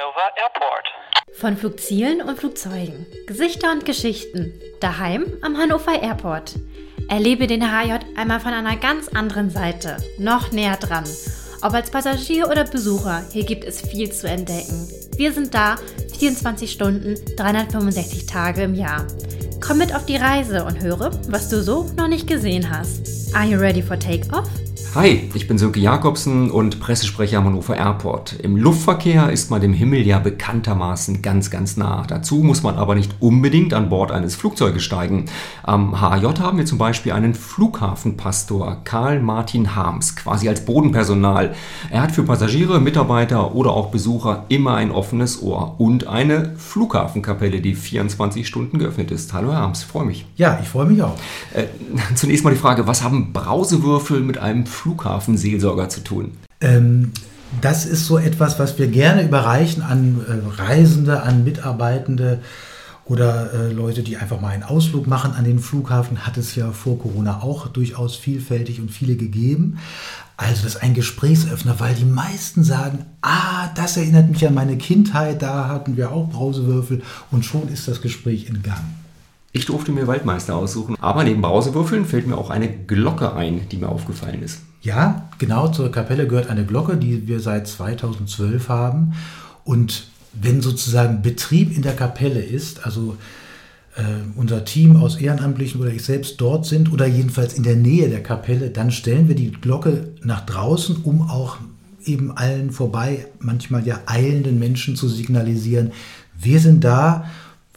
Hannover Airport. Von Flugzielen und Flugzeugen, Gesichter und Geschichten, daheim am Hannover Airport. Erlebe den HJ einmal von einer ganz anderen Seite, noch näher dran. Ob als Passagier oder Besucher, hier gibt es viel zu entdecken. Wir sind da 24 Stunden, 365 Tage im Jahr. Komm mit auf die Reise und höre, was du so noch nicht gesehen hast. Are you ready for takeoff? Hi, ich bin Sönke Jakobsen und Pressesprecher am Hannover Airport. Im Luftverkehr ist man dem Himmel ja bekanntermaßen ganz, ganz nah. Dazu muss man aber nicht unbedingt an Bord eines Flugzeuges steigen. Am HAJ haben wir zum Beispiel einen Flughafenpastor, Karl Martin Harms, quasi als Bodenpersonal. Er hat für Passagiere, Mitarbeiter oder auch Besucher immer ein offenes Ohr und eine Flughafenkapelle, die 24 Stunden geöffnet ist. Hallo Herr Harms, freue mich. Ja, ich freue mich auch. Äh, zunächst mal die Frage, was haben Brausewürfel mit einem Flughafenseelsorger zu tun? Ähm, das ist so etwas, was wir gerne überreichen an äh, Reisende, an Mitarbeitende oder äh, Leute, die einfach mal einen Ausflug machen an den Flughafen. Hat es ja vor Corona auch durchaus vielfältig und viele gegeben. Also das ist ein Gesprächsöffner, weil die meisten sagen, ah, das erinnert mich an meine Kindheit, da hatten wir auch Brausewürfel und schon ist das Gespräch in Gang. Ich durfte mir Waldmeister aussuchen, aber neben Brausewürfeln fällt mir auch eine Glocke ein, die mir aufgefallen ist. Ja, genau, zur Kapelle gehört eine Glocke, die wir seit 2012 haben. Und wenn sozusagen Betrieb in der Kapelle ist, also äh, unser Team aus Ehrenamtlichen oder ich selbst dort sind oder jedenfalls in der Nähe der Kapelle, dann stellen wir die Glocke nach draußen, um auch eben allen vorbei, manchmal ja eilenden Menschen zu signalisieren, wir sind da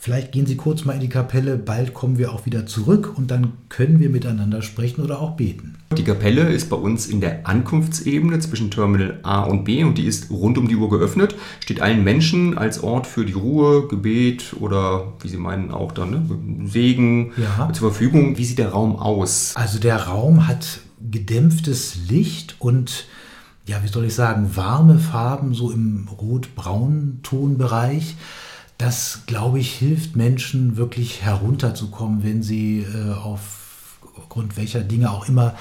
Vielleicht gehen Sie kurz mal in die Kapelle, bald kommen wir auch wieder zurück und dann können wir miteinander sprechen oder auch beten. Die Kapelle ist bei uns in der Ankunftsebene zwischen Terminal A und B und die ist rund um die Uhr geöffnet, steht allen Menschen als Ort für die Ruhe, Gebet oder wie Sie meinen auch dann, ne, Segen ja. zur Verfügung. Wie sieht der Raum aus? Also der Raum hat gedämpftes Licht und ja, wie soll ich sagen, warme Farben so im rot-braun-Tonbereich. Das, glaube ich, hilft Menschen wirklich herunterzukommen, wenn sie äh, aufgrund welcher Dinge auch immer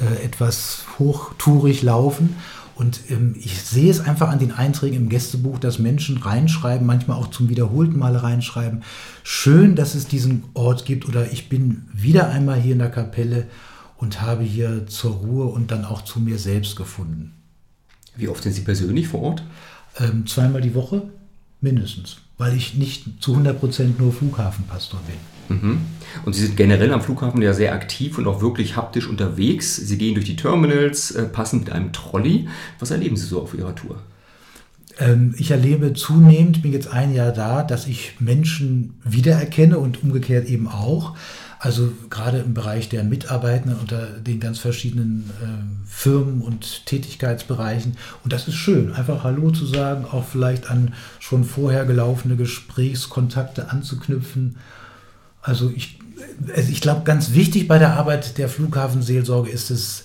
äh, etwas hochtourig laufen. Und ähm, ich sehe es einfach an den Einträgen im Gästebuch, dass Menschen reinschreiben, manchmal auch zum wiederholten Mal reinschreiben. Schön, dass es diesen Ort gibt oder ich bin wieder einmal hier in der Kapelle und habe hier zur Ruhe und dann auch zu mir selbst gefunden. Wie oft sind Sie persönlich vor Ort? Ähm, zweimal die Woche mindestens weil ich nicht zu 100% nur Flughafenpastor bin. Mhm. Und Sie sind generell am Flughafen ja sehr aktiv und auch wirklich haptisch unterwegs. Sie gehen durch die Terminals, äh, passen mit einem Trolley. Was erleben Sie so auf Ihrer Tour? Ähm, ich erlebe zunehmend, bin jetzt ein Jahr da, dass ich Menschen wiedererkenne und umgekehrt eben auch. Also gerade im Bereich der Mitarbeitenden unter den ganz verschiedenen äh, Firmen und Tätigkeitsbereichen. Und das ist schön, einfach Hallo zu sagen, auch vielleicht an schon vorher gelaufene Gesprächskontakte anzuknüpfen. Also ich, also ich glaube, ganz wichtig bei der Arbeit der Flughafenseelsorge ist es,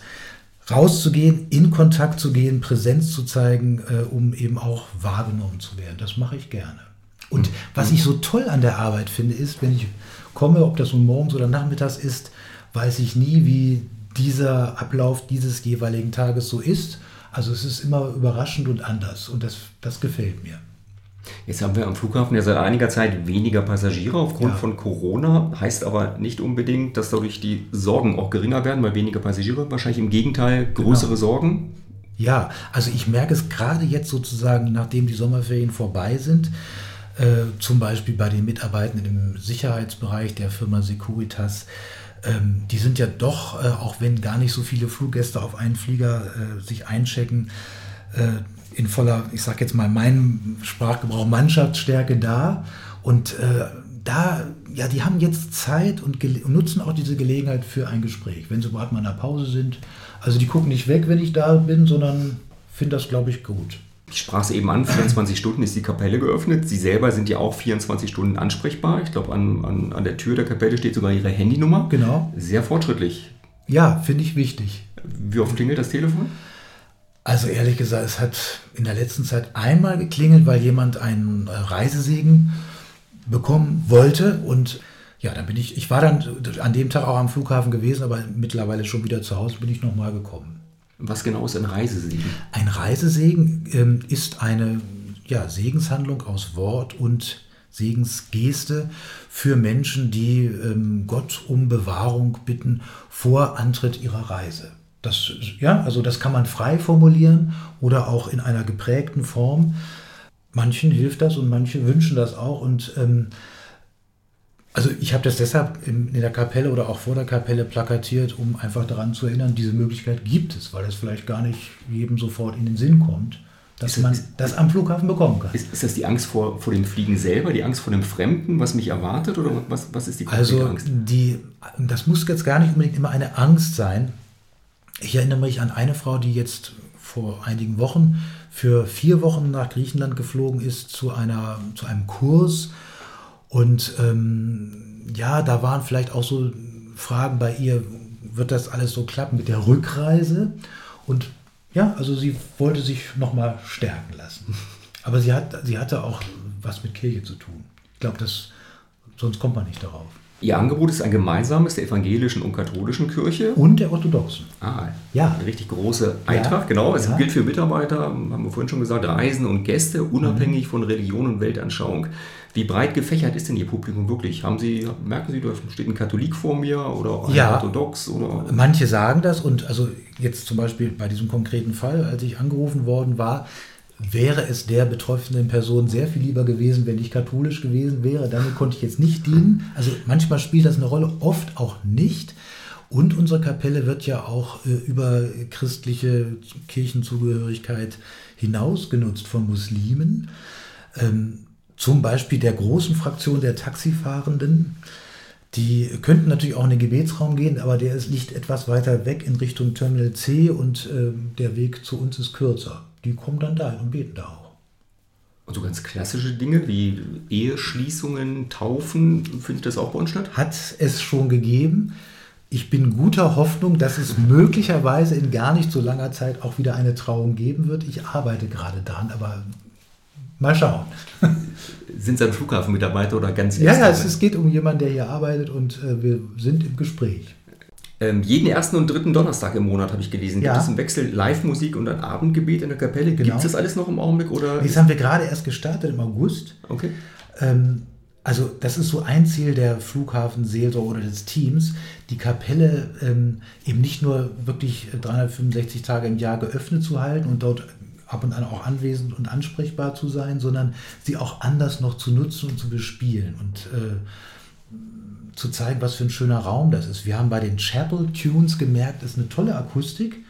rauszugehen, in Kontakt zu gehen, Präsenz zu zeigen, äh, um eben auch wahrgenommen zu werden. Das mache ich gerne. Und was ich so toll an der Arbeit finde, ist, wenn ich komme, ob das nun morgens oder nachmittags ist, weiß ich nie, wie dieser Ablauf dieses jeweiligen Tages so ist. Also es ist immer überraschend und anders und das, das gefällt mir. Jetzt haben wir am Flughafen ja seit einiger Zeit weniger Passagiere aufgrund ja. von Corona. Heißt aber nicht unbedingt, dass dadurch die Sorgen auch geringer werden, weil weniger Passagiere. Wahrscheinlich im Gegenteil größere genau. Sorgen. Ja, also ich merke es gerade jetzt sozusagen, nachdem die Sommerferien vorbei sind, äh, zum Beispiel bei den Mitarbeitenden im Sicherheitsbereich der Firma Securitas. Ähm, die sind ja doch, äh, auch wenn gar nicht so viele Fluggäste auf einen Flieger äh, sich einchecken, äh, in voller, ich sage jetzt mal meinem Sprachgebrauch, Mannschaftsstärke da. Und äh, da, ja, die haben jetzt Zeit und, und, nutzen auch diese Gelegenheit für ein Gespräch, wenn sie überhaupt mal in der Pause sind. Also die gucken nicht weg, wenn ich da bin, sondern finden das, glaube ich, gut. Ich sprach es eben an, 24 Stunden ist die Kapelle geöffnet. Sie selber sind ja auch 24 Stunden ansprechbar. Ich glaube, an, an, an der Tür der Kapelle steht sogar Ihre Handynummer. Genau. Sehr fortschrittlich. Ja, finde ich wichtig. Wie oft klingelt das Telefon? Also ehrlich gesagt, es hat in der letzten Zeit einmal geklingelt, weil jemand einen Reisesegen bekommen wollte und ja, dann bin ich, ich war dann an dem Tag auch am Flughafen gewesen, aber mittlerweile schon wieder zu Hause bin ich nochmal gekommen. Was genau ist ein Reisesegen? Ein Reisesegen ähm, ist eine ja, Segenshandlung aus Wort und Segensgeste für Menschen, die ähm, Gott um Bewahrung bitten vor Antritt ihrer Reise. Das, ja, also das kann man frei formulieren oder auch in einer geprägten Form. Manchen hilft das und manche wünschen das auch. Und ähm, also ich habe das deshalb in, der Kapelle oder auch vor der Kapelle plakatiert, um einfach daran zu erinnern, diese Möglichkeit gibt es, weil es vielleicht gar nicht jedem sofort in den Sinn kommt, dass das, man ist, das am Flughafen bekommen kann. Ist, ist, das die Angst vor, vor dem Fliegen selber, die Angst vor dem Fremden, was mich erwartet oder was, was ist die also Angst? Die, das muss jetzt gar nicht unbedingt immer eine Angst sein. Ich erinnere mich an eine Frau, die jetzt vor einigen Wochen für vier Wochen nach Griechenland geflogen ist zu, einer, zu einem Kurs und ähm, ja, da waren vielleicht auch so Fragen bei ihr, wird das alles so klappen mit der Rückreise? Und ja, also sie wollte sich nochmal stärken lassen. Aber sie, hat, sie hatte auch was mit Kirche zu tun. Ich glaube, sonst kommt man nicht darauf. Ihr Angebot ist ein gemeinsames der evangelischen und katholischen Kirche. Und der orthodoxen. Ah, ja. Eine richtig große Eintracht, ja, genau. Es ja. gilt für Mitarbeiter, haben wir vorhin schon gesagt, Reisen und Gäste, unabhängig mhm. von Religion und Weltanschauung. Wie breit gefächert ist denn Ihr Publikum wirklich? Haben Sie, merken Sie, da steht ein Katholik vor mir oder ein ja, orthodox? Oder? Manche sagen das und also jetzt zum Beispiel bei diesem konkreten Fall, als ich angerufen worden war, wäre es der betroffenen Person sehr viel lieber gewesen, wenn ich katholisch gewesen wäre. Damit konnte ich jetzt nicht dienen. Also manchmal spielt das eine Rolle, oft auch nicht. Und unsere Kapelle wird ja auch äh, über christliche Kirchenzugehörigkeit hinaus genutzt von Muslimen. Ähm, zum Beispiel der großen Fraktion der Taxifahrenden. Die könnten natürlich auch in den Gebetsraum gehen, aber der ist, liegt etwas weiter weg in Richtung Terminal C und äh, der Weg zu uns ist kürzer die kommen dann da und beten da auch. Und so ganz klassische Dinge wie Eheschließungen, Taufen, findet das auch bei uns statt? Hat es schon gegeben. Ich bin guter Hoffnung, dass es möglicherweise in gar nicht so langer Zeit auch wieder eine Trauung geben wird. Ich arbeite gerade daran, aber mal schauen. Sind Sie ein Flughafenmitarbeiter oder ganz Ja, ja, es, es, geht um jemanden, der hier arbeitet und äh, wir sind im Gespräch. Ähm, jeden ersten und dritten Donnerstag im Monat habe ich gelesen. Ja. Gibt es im Wechsel Live-Musik und ein Abendgebet in der Kapelle? Genau. Gibt es das alles noch im Augenblick? Oder das haben wir gerade erst gestartet im August. Okay. Ähm, also das ist so ein Ziel der Flughafenseelsorge oder des Teams, die Kapelle ähm, eben nicht nur wirklich 365 Tage im Jahr geöffnet zu halten und dort ab und an auch anwesend und ansprechbar zu sein, sondern sie auch anders noch zu nutzen und zu bespielen. Und äh, zu zeigen, was für ein schöner Raum das ist. Wir haben bei den Chapel Tunes gemerkt, ist eine tolle Akustik.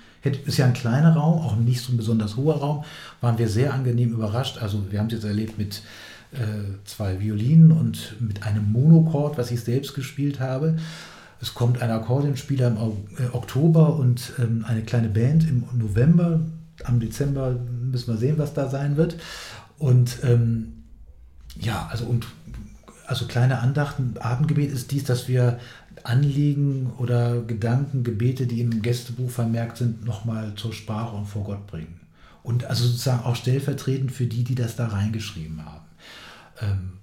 Ist ja ein kleiner Raum, auch nicht so ein besonders hoher Raum. Waren wir sehr angenehm überrascht. Also wir haben es jetzt erlebt mit äh, zwei Violinen und mit einem Monochord, was ich selbst gespielt habe. Es kommt ein Akkordeonspieler im äh, Oktober und ähm, eine kleine Band im November. Am Dezember müssen wir sehen, was da sein wird. Und ähm, ja, also und also kleine Andachten, Abendgebet ist dies, dass wir Anliegen oder Gedanken, Gebete, die im Gästebuch vermerkt sind, nochmal zur Sprache und vor Gott bringen. Und also sozusagen auch stellvertretend für die, die das da reingeschrieben haben. Ähm,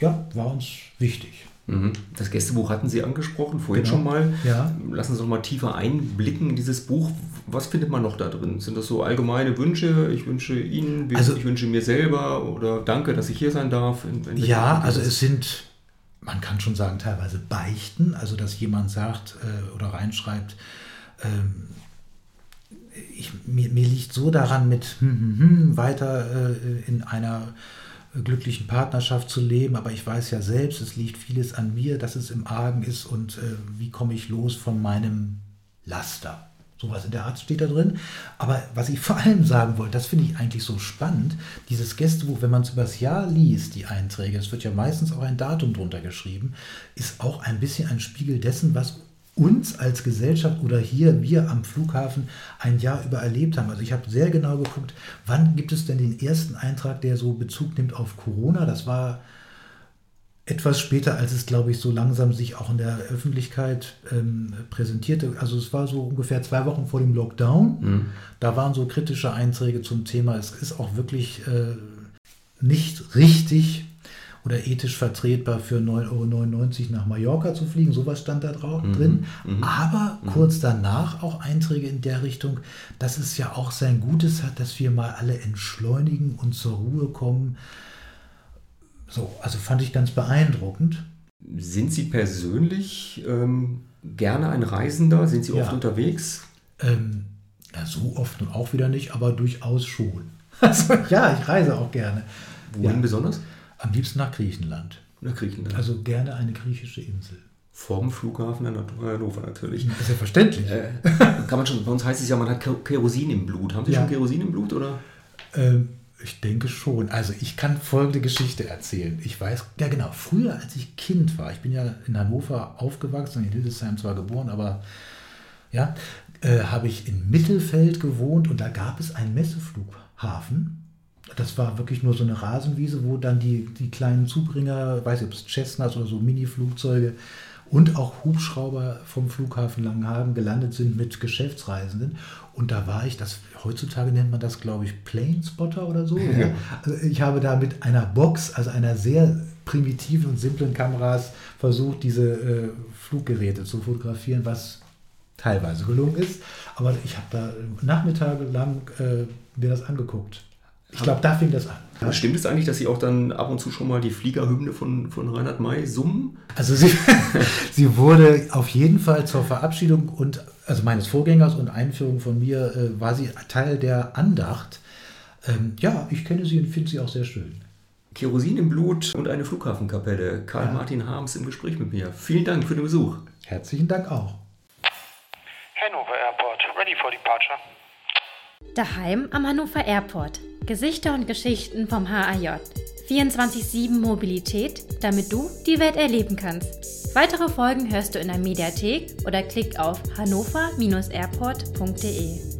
ja, war uns wichtig. Mhm. Das Gästebuch hatten Sie angesprochen, vorhin genau. schon mal. Ja. Lassen Sie uns noch mal tiefer einblicken in dieses Buch. Was findet man noch da drin? Sind das so allgemeine Wünsche? Ich wünsche Ihnen, also, ich wünsche mir selber oder danke, dass ich hier sein darf? ja, also es sind, man kann schon sagen, teilweise Beichten. Also, dass jemand sagt äh, oder reinschreibt, ähm, ich, mir, mir, liegt so daran, mit hm, hm, hm, weiter äh, in einer glücklichen Partnerschaft zu leben, aber ich weiß ja selbst, es liegt vieles an mir, dass es im Argen ist und äh, wie komme ich los von meinem Laster. Sowas in der Art steht da drin. Aber was ich vor allem sagen wollte, das finde ich eigentlich so spannend, dieses Gästebuch, wenn man es übers Jahr liest, die Einträge, es wird ja meistens auch ein Datum drunter geschrieben, ist auch ein bisschen ein Spiegel dessen, was uns als Gesellschaft oder hier wir am Flughafen ein Jahr über erlebt haben. Also ich habe sehr genau geguckt, wann gibt es denn den ersten Eintrag, der so Bezug nimmt auf Corona. Das war etwas später, als es, glaube ich, so langsam sich auch in der Öffentlichkeit ähm, präsentierte. Also es war so ungefähr zwei Wochen vor dem Lockdown. Mhm. Da waren so kritische Einträge zum Thema. Es ist auch wirklich äh, nicht richtig oder ethisch vertretbar für 9,99 Euro nach Mallorca zu fliegen. Sowas stand da drauf, mhm. drin. Mhm. Aber mhm. kurz danach auch Einträge in der Richtung, dass es ja auch sein Gutes hat, dass wir mal alle entschleunigen und zur Ruhe kommen. So, also fand ich ganz beeindruckend. Sind Sie persönlich ähm, gerne ein Reisender? Sind Sie oft ja. unterwegs? Ähm, ja, so oft und auch wieder nicht, aber durchaus schon. Also ja, ich reise auch gerne. Wohin ja. besonders? Am liebsten nach Griechenland. Nach Griechenland. Also gerne eine griechische Insel. Vorm Flughafen in Hannover natürlich. Das ist ja verständlich. Äh, kann man schon, bei uns heißt es ja, man hat Kerosin im Blut. Haben Sie ja. schon Kerosin im Blut oder? Ähm, ich denke schon. Also ich kann folgende Geschichte erzählen. Ich weiß, ja genau, früher als ich Kind war, ich bin ja in Hannover aufgewachsen, in Hildesheim zwar geboren, aber ja, äh, habe ich in Mittelfeld gewohnt und da gab es einen Messeflughafen. Das war wirklich nur so eine Rasenwiese, wo dann die, die kleinen Zubringer, weiß ich, ob es Cessnas oder so Mini-Flugzeuge und auch Hubschrauber vom Flughafen Langenhagen gelandet sind mit Geschäftsreisenden. Und da war ich, das heutzutage nennt man das, glaube ich, Planespotter oder so. Ja. Also ich habe da mit einer Box, also einer sehr primitiven und simplen Kameras, versucht, diese äh, Fluggeräte zu fotografieren, was teilweise gelungen ist. Aber ich habe da nachmittagelang äh, mir das angeguckt. Ich glaube, da fing das an. Ja. Stimmt es eigentlich, dass Sie auch dann ab und zu schon mal die Fliegerhymne von, von Reinhard May summen? Also sie, sie wurde auf jeden Fall zur Verabschiedung und also meines Vorgängers und Einführung von mir äh, war sie Teil der Andacht. Ähm, ja, ich kenne sie und finde sie auch sehr schön. Kerosin im Blut und eine Flughafenkapelle. Karl ja. Martin Harms im Gespräch mit mir. Vielen Dank für den Besuch. Herzlichen Dank auch. Hanover Airport, ready for departure. Daheim am Hannover Airport. Gesichter und Geschichten vom HAJ. 24-7 Mobilität, damit du die Welt erleben kannst. Weitere Folgen hörst du in der Mediathek oder klick auf hannover-airport.de.